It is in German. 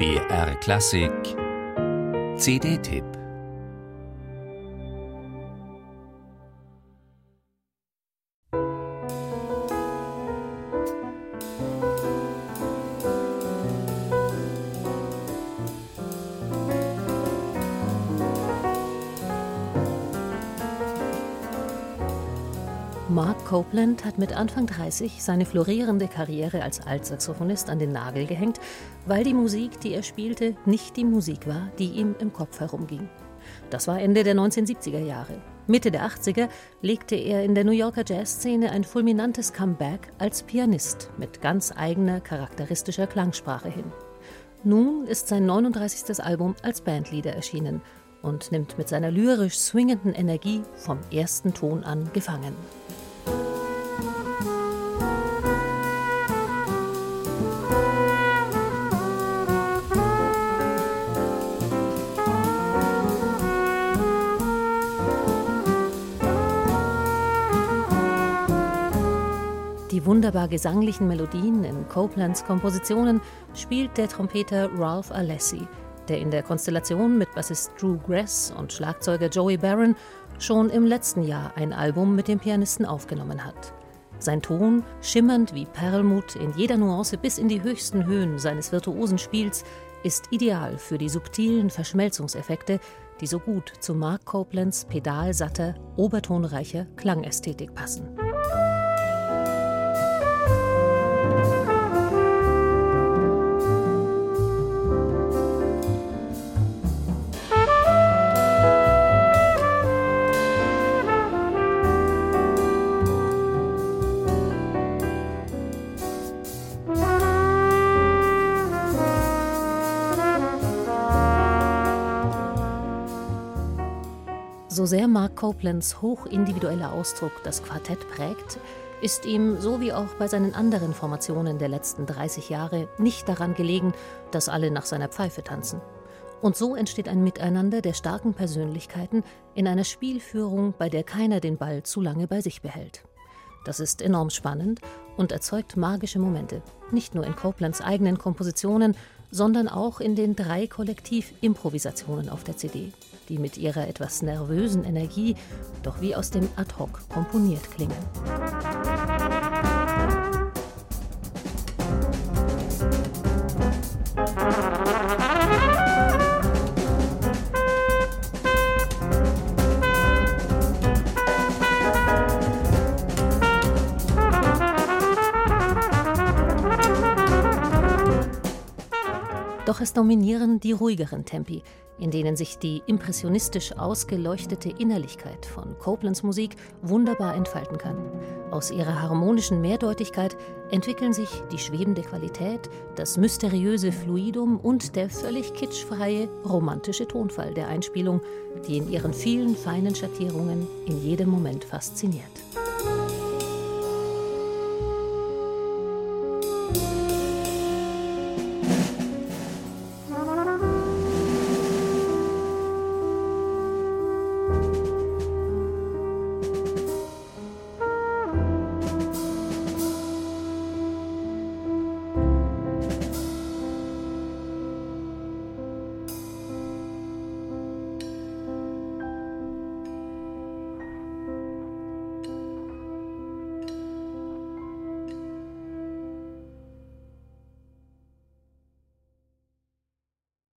BR Klassik. CD-Tipp Mark Copeland hat mit Anfang 30 seine florierende Karriere als Altsaxophonist an den Nagel gehängt, weil die Musik, die er spielte, nicht die Musik war, die ihm im Kopf herumging. Das war Ende der 1970er Jahre. Mitte der 80er legte er in der New Yorker Jazzszene ein fulminantes Comeback als Pianist mit ganz eigener charakteristischer Klangsprache hin. Nun ist sein 39. Album als Bandleader erschienen und nimmt mit seiner lyrisch swingenden Energie vom ersten Ton an gefangen. Die wunderbar gesanglichen Melodien in Copelands Kompositionen spielt der Trompeter Ralph Alessi, der in der Konstellation mit Bassist Drew Grass und Schlagzeuger Joey Barron schon im letzten Jahr ein Album mit dem Pianisten aufgenommen hat. Sein Ton, schimmernd wie Perlmut in jeder Nuance bis in die höchsten Höhen seines virtuosen Spiels, ist ideal für die subtilen Verschmelzungseffekte, die so gut zu Mark Copelands pedalsatter, obertonreicher Klangästhetik passen. So sehr Mark Copelands hochindividueller Ausdruck das Quartett prägt, ist ihm, so wie auch bei seinen anderen Formationen der letzten 30 Jahre, nicht daran gelegen, dass alle nach seiner Pfeife tanzen. Und so entsteht ein Miteinander der starken Persönlichkeiten in einer Spielführung, bei der keiner den Ball zu lange bei sich behält. Das ist enorm spannend und erzeugt magische Momente, nicht nur in Copelands eigenen Kompositionen, sondern auch in den drei Kollektiv-Improvisationen auf der CD die mit ihrer etwas nervösen Energie doch wie aus dem Ad-hoc komponiert klingen. Doch es dominieren die ruhigeren Tempi, in denen sich die impressionistisch ausgeleuchtete Innerlichkeit von Copelands Musik wunderbar entfalten kann. Aus ihrer harmonischen Mehrdeutigkeit entwickeln sich die schwebende Qualität, das mysteriöse Fluidum und der völlig kitschfreie, romantische Tonfall der Einspielung, die in ihren vielen feinen Schattierungen in jedem Moment fasziniert.